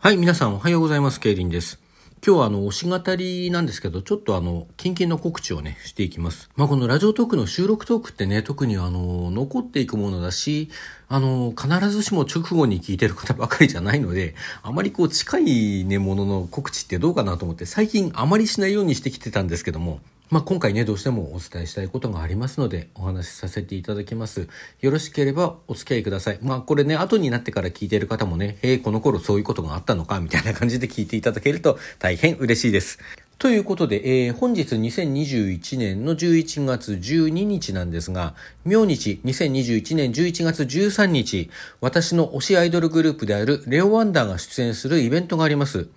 はい、皆さんおはようございます。ケイリンです。今日はあの、推し語りなんですけど、ちょっとあの、近々の告知をね、していきます。まあ、このラジオトークの収録トークってね、特にあの、残っていくものだし、あの、必ずしも直後に聞いてる方ばかりじゃないので、あまりこう、近いね、ものの告知ってどうかなと思って、最近あまりしないようにしてきてたんですけども、まあ、今回ね、どうしてもお伝えしたいことがありますので、お話しさせていただきます。よろしければお付き合いください。まあ、これね、後になってから聞いている方もね、え、この頃そういうことがあったのか、みたいな感じで聞いていただけると大変嬉しいです。ということで、えー、本日2021年の11月12日なんですが、明日2021年11月13日、私の推しアイドルグループであるレオワンダーが出演するイベントがあります。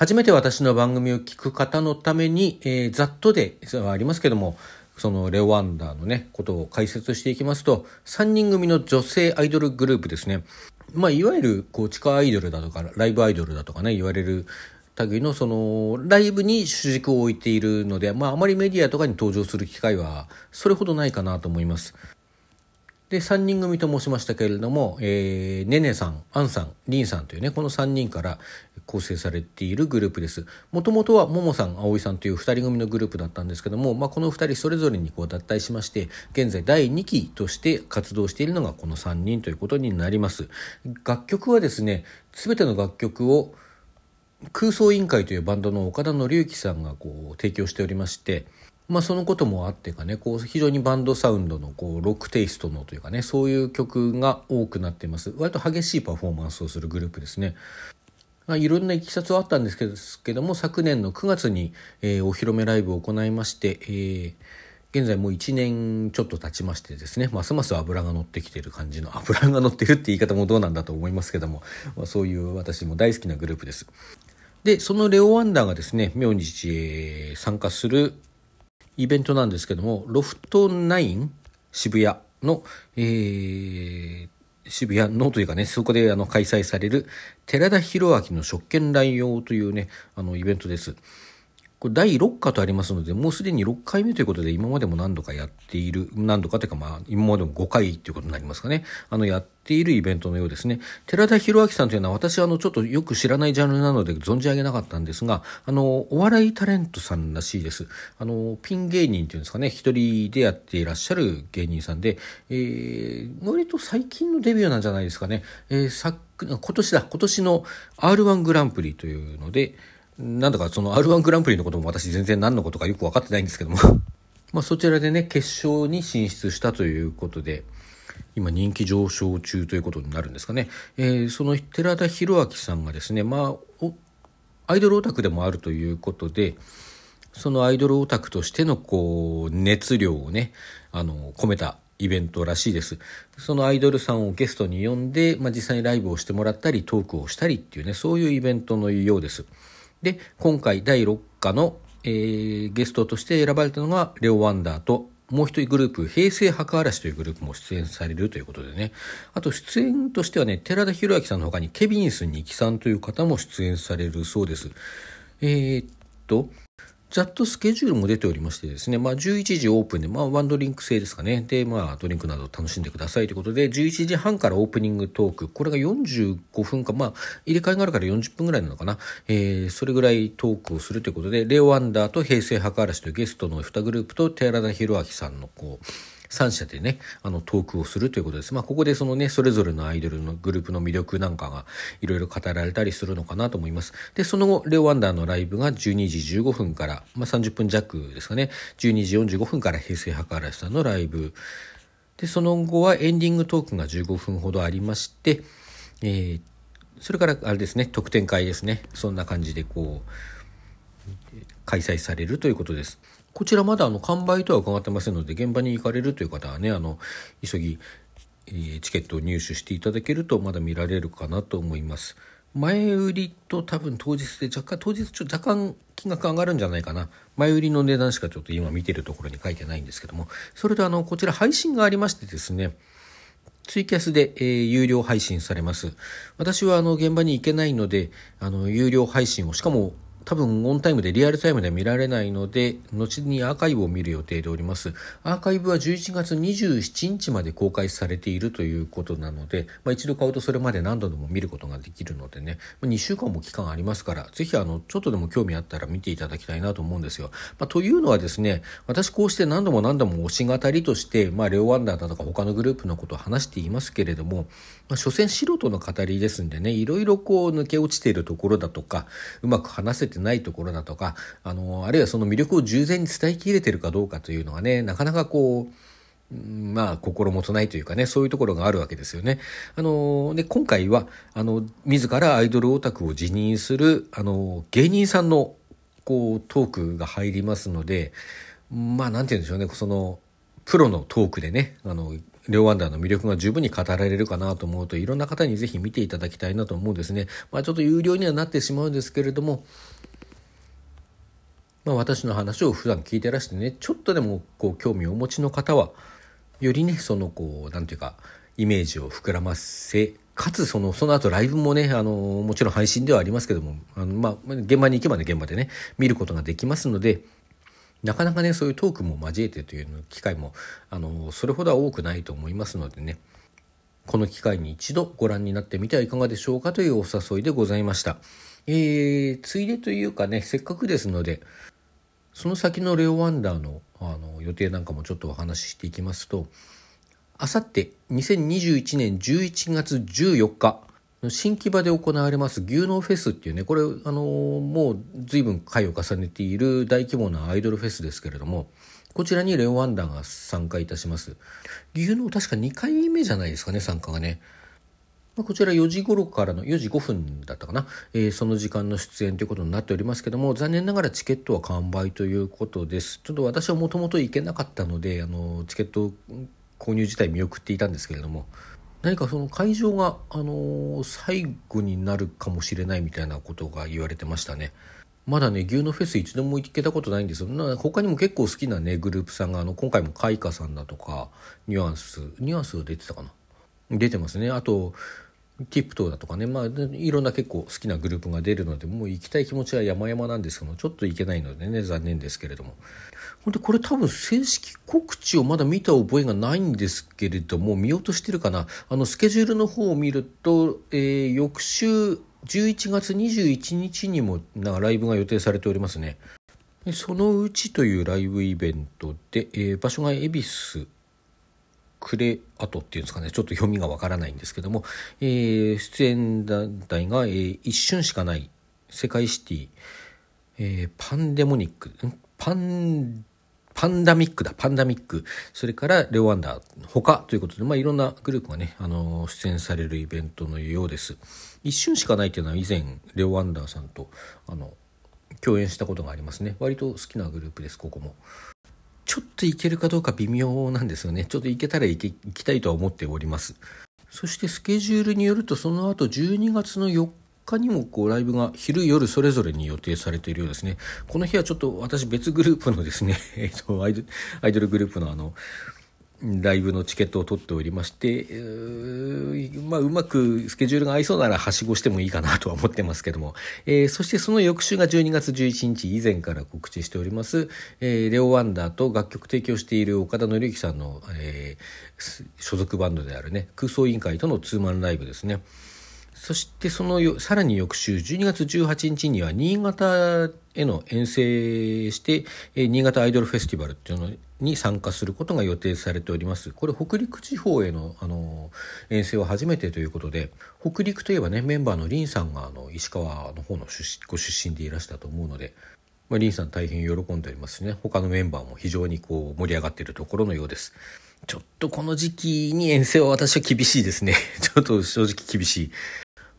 初めて私の番組を聞く方のために、えー、ざっとではありますけども、そのレオワンダーのね、ことを解説していきますと、3人組の女性アイドルグループですね。まあ、いわゆる、こう、地下アイドルだとか、ライブアイドルだとかね、言われる類の、その、ライブに主軸を置いているので、まあ、あまりメディアとかに登場する機会は、それほどないかなと思います。で、3人組と申しましたけれども、えー、ねねさん、あんさん、りんさんというね、この3人から構成されているグループです。もともとはももさん、あおいさんという2人組のグループだったんですけども、まあ、この2人それぞれにこう脱退しまして、現在第2期として活動しているのがこの3人ということになります。楽曲はですね、すべての楽曲を空想委員会というバンドの岡田紀之さんがこう提供しておりまして、まあそのこともあってかね、こう非常にバンドサウンドのこうロックテイストのというかね、そういう曲が多くなっています。割と激しいパフォーマンスをするグループですね。ま、いろんないきさつはあったんですけども、昨年の9月に、えー、お披露目ライブを行いまして、えー現在もう1年ちょっと経ちましてですね、ますます油が乗ってきてる感じの、油が乗ってるって言い方もどうなんだと思いますけども、まあ、そういう私も大好きなグループです。で、そのレオワンダーがですね、明日参加するイベントなんですけども、ロフト9渋谷の、えー、渋谷のというかね、そこであの開催される寺田博明の職権乱用というね、あのイベントです。これ第6課とありますので、もうすでに6回目ということで、今までも何度かやっている、何度かというかまあ、今までも5回ということになりますかね。あの、やっているイベントのようですね。寺田博明さんというのは私はあの、ちょっとよく知らないジャンルなので存じ上げなかったんですが、あの、お笑いタレントさんらしいです。あの、ピン芸人っていうんですかね、一人でやっていらっしゃる芸人さんで、えー、割と最近のデビューなんじゃないですかね。えー、昨、今年だ、今年の R1 グランプリというので、なんだかその R1 グランプリのことも私全然何のことかよく分かってないんですけども まあそちらでね、決勝に進出したということで、今人気上昇中ということになるんですかね。えー、その寺田博明さんがですね、まあ、アイドルオタクでもあるということで、そのアイドルオタクとしてのこう、熱量をね、あの、込めたイベントらしいです。そのアイドルさんをゲストに呼んで、まあ実際にライブをしてもらったり、トークをしたりっていうね、そういうイベントのようです。で、今回第6課の、えー、ゲストとして選ばれたのがレオ・ワンダーと、もう一人グループ、平成墓嵐というグループも出演されるということでね。あと出演としてはね、寺田博明さんの他にケビンス・ニキさんという方も出演されるそうです。えー、っと、ざっとスケジュールも出ておりましてですね、まあ11時オープンで、まあワンドリンク制ですかね。で、まあドリンクなど楽しんでくださいということで、11時半からオープニングトーク、これが45分か、まあ入れ替えがあるから40分ぐらいなのかな。えー、それぐらいトークをするということで、レオ・ワンダーと平成墓嵐というゲストの2グループと寺田博明さんのこう、3社でね、あの、トークをするということです。まあ、ここでそのね、それぞれのアイドルのグループの魅力なんかがいろいろ語られたりするのかなと思います。で、その後、レオワンダーのライブが12時15分から、まあ、30分弱ですかね、12時45分から平成博嵐さんのライブ。で、その後はエンディングトークが15分ほどありまして、えー、それからあれですね、特典会ですね。そんな感じでこう、開催されるということです。こちらまだあの完売とは伺ってませんので、現場に行かれるという方はね、あの、急ぎ、えー、チケットを入手していただけるとまだ見られるかなと思います。前売りと多分当日で若干、当日ちょっと若干金額上がるんじゃないかな。前売りの値段しかちょっと今見てるところに書いてないんですけども、それとあの、こちら配信がありましてですね、ツイキャスで、えー、有料配信されます。私はあの、現場に行けないので、あの、有料配信を、しかも、多分オンタイムでリアルタイムで見られないので、後にアーカイブを見る予定でおります。アーカイブは11月27日まで公開されているということなので、まあ、一度買うとそれまで何度でも見ることができるのでね、ま2週間も期間ありますから、ぜひあの、ちょっとでも興味あったら見ていただきたいなと思うんですよ。まあ、というのはですね、私こうして何度も何度も推し語りとして、まあ、レオワンダーだとか他のグループのことを話していますけれども、まあ、所詮素人の語りですんでね、いろいろこう抜け落ちているところだとか、うまく話せてないところだとか、あの、あるいはその魅力を従前に伝えきれてるかどうかというのはね、なかなかこう、まあ、心もとないというかね、そういうところがあるわけですよね。あの、で、今回は、あの、自らアイドルオタクを辞任する、あの、芸人さんの、こう、トークが入りますので、まあ、なんて言うんでしょうね、その、プロのトークでね、あの、レオワンダーの魅力が十分に語られるかなと思うといろんな方にぜひ見ていただきたいなと思うんですね。まあ、ちょっと有料にはなってしまうんですけれども、まあ、私の話を普段聞いてらしてねちょっとでもこう興味をお持ちの方はよりねそのこう何て言うかイメージを膨らませかつそのその後ライブもねあのもちろん配信ではありますけどもあの、まあ、現場に行けばね現場でね見ることができますのでなかなかねそういうトークも交えてという機会もあのそれほどは多くないと思いますのでねこの機会に一度ご覧になってみてはいかがでしょうかというお誘いでございました。えー、ついでというかねせっかくですのでその先のレオ・ワンダーのあの予定なんかもちょっとお話ししていきますとあさって2021年11月14日新木場で行われます牛脳フェスっていうね、これ、あのもう随分回を重ねている大規模なアイドルフェスですけれども、こちらにレオワンダーが参加いたします。牛脳確か2回目じゃないですかね、参加がね。まこちら4時頃からの4時5分だったかな、えー、その時間の出演ということになっておりますけども残念ながらチケットは完売ということですちょっと私はもともと行けなかったのであのチケット購入自体見送っていたんですけれども何かその会場が、あの最後になるかもしれないみたいなことが言われてましたね。まだね、牛のフェス一度も行けたことないんですよ。な他にも結構好きなね、グループさんが、あの、今回もカイカさんだとか、ニュアンス、ニュアンス出てたかな出てますね。あと、ティプトだとかね、まあ、いろんな結構好きなグループが出るので、もう行きたい気持ちは山々なんですけども、ちょっと行けないのでね、残念ですけれども。ほんで、これ多分正式告知をまだ見た覚えがないんですけれども、見落としてるかな？あの、スケジュールの方を見ると、えー、翌週11月21日にもなライブが予定されておりますね。そのうちというライブイベントで、えー、場所が恵比寿クレアトっていうんですかね、ちょっと読みがわからないんですけども、えー、出演団体が、えー、一瞬しかない世界シティ、えー、パンデモニック、パン、パンダミックだ、パンダミック、それからレオワンダー、他ということで、まあ、いろんなグループがね、あの出演されるイベントのようです。一瞬しかないっていうのは以前、レオワンダーさんと、あの、共演したことがありますね。割と好きなグループです、ここも。ちょっといけるかどうか微妙なんですよね。ちょっといけたら行きたいとは思っております。そしてスケジュールによると、その後12月の4日にもこうライブが昼夜それぞれに予定されているようですね。この日はちょっと私別グループのですね、えっと、アイドルグループのあの、ライブのチケットを取っておりまして、まあ、うまくスケジュールが合いそうならはしごしてもいいかなとは思ってますけども、えー、そしてその翌週が12月11日以前から告知しております、えー、レオ・ワンダーと楽曲提供している岡田紀之さんの、えー、所属バンドであるね、空想委員会とのツーマンライブですね。そしてそのよさらに翌週12月18日には新潟への遠征して、え新潟アイドルフェスティバルっていうのをに参加することが予定されております。これ北陸地方へのあの遠征は初めてということで、北陸といえばね、メンバーのリンさんがあの石川の方のご出身でいらしたと思うので、まあ、リンさん大変喜んでおりますしね、他のメンバーも非常にこう盛り上がっているところのようです。ちょっとこの時期に遠征は私は厳しいですね。ちょっと正直厳しい。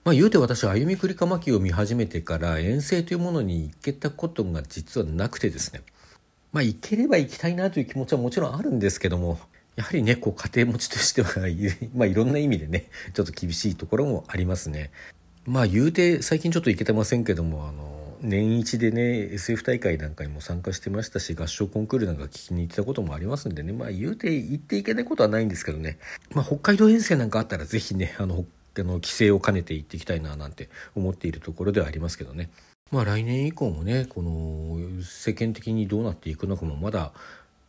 まあ言うて私は歩みくりかまきを見始めてから遠征というものに行けたことが実はなくてですね。まあ行ければ行きたいなという気持ちはもちろんあるんですけども、やはりね、こう家庭持ちとしては、まあいろんな意味でね、ちょっと厳しいところもありますね。まあ言うて最近ちょっと行けてませんけども、あの、年一でね SF 大会なんかにも参加してましたし合唱コンクールなんか聞きに行ってたこともありますんでねまあ言うて行っていけないことはないんですけどねまあ北海道遠征なんかあったら是非ねあのあの規制を兼ねていっていきたいななんて思っているところではありますけどね。まあ来年以降もねこの世間的にどうなっていくのかもまだ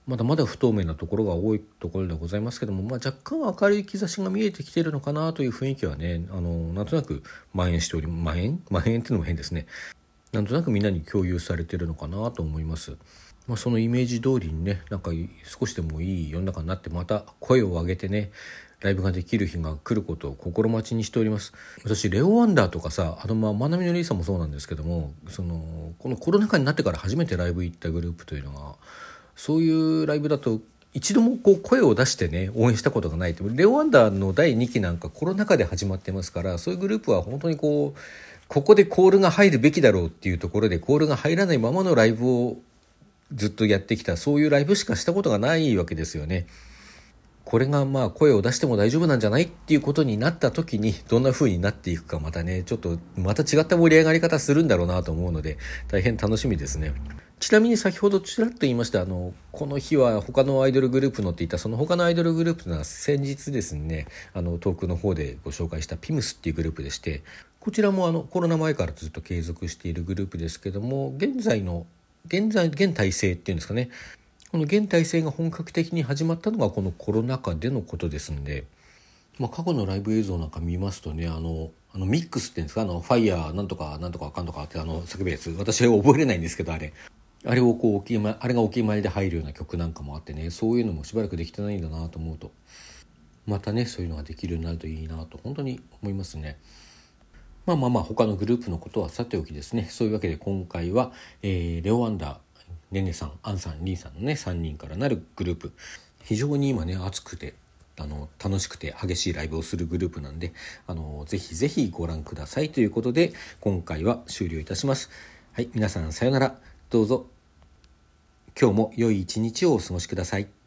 まだまだ不透明なところが多いところでございますけども、まあ、若干明るい兆しが見えてきてるのかなという雰囲気はねあのなんとなく蔓延しており蔓延？蔓延っていうのも変ですねなんとなくみんなに共有されてるのかなと思います。まあ、そのイメージ通りにねなんか少しでもいい世の中になってまた声を上げてねライブができる日が来ることを心待ちにしております。私レオ・ワンダーとかさあのままなみのりさんもそうなんですけどもそのこのコロナ禍になってから初めてライブ行ったグループというのがそういうライブだと一度もこう声を出してね応援したことがないと。レオ・ワンダーの第2期なんかコロナ禍で始まってますからそういうグループは本当にこうここでコールが入るべきだろうっていうところでコールが入らないままのライブをずっとやってきた。そういうライブしかしたことがないわけですよね。これがまあ声を出しても大丈夫なんじゃないっていうことになった時にどんな風になっていくかまたねちょっとまた違った盛り上がり方するんだろうなと思うので大変楽しみですね。ちなみに先ほどちらっと言いましたあのこの日は他のアイドルグループのって言ったその他のアイドルグループというのは先日ですねあのトークの方でご紹介したピムスっていうグループでしてこちらもあのコロナ前からずっと継続しているグループですけども現在の現在現体制っていうんですかねこの現体制が本格的に始まったのがこのコロナ禍でのことですんで、まあ、過去のライブ映像なんか見ますとねあのあのミックスっていうんですか？あのファイヤーなんとかなんとかあかんとかってあの叫ぶやつ。私は覚えれないんですけどあれ。あれをこうおきまあれがお決まりで入るような曲なんかもあってねそういうのもしばらくできてないんだなと思うと。またねそういうのができるようになるといいなと本当に思いますね。まあまあまあ他のグループのことはさておきですね。そういうわけで今回は、えー、レオ・アンダーねねさんあんさんりんさんのね3人からなるグループ非常に今ね熱くてあの楽しくて激しいライブをするグループなんであのぜひぜひご覧くださいということで今回は終了いたします。はい皆さんさようならどうぞ今日も良い一日をお過ごしください。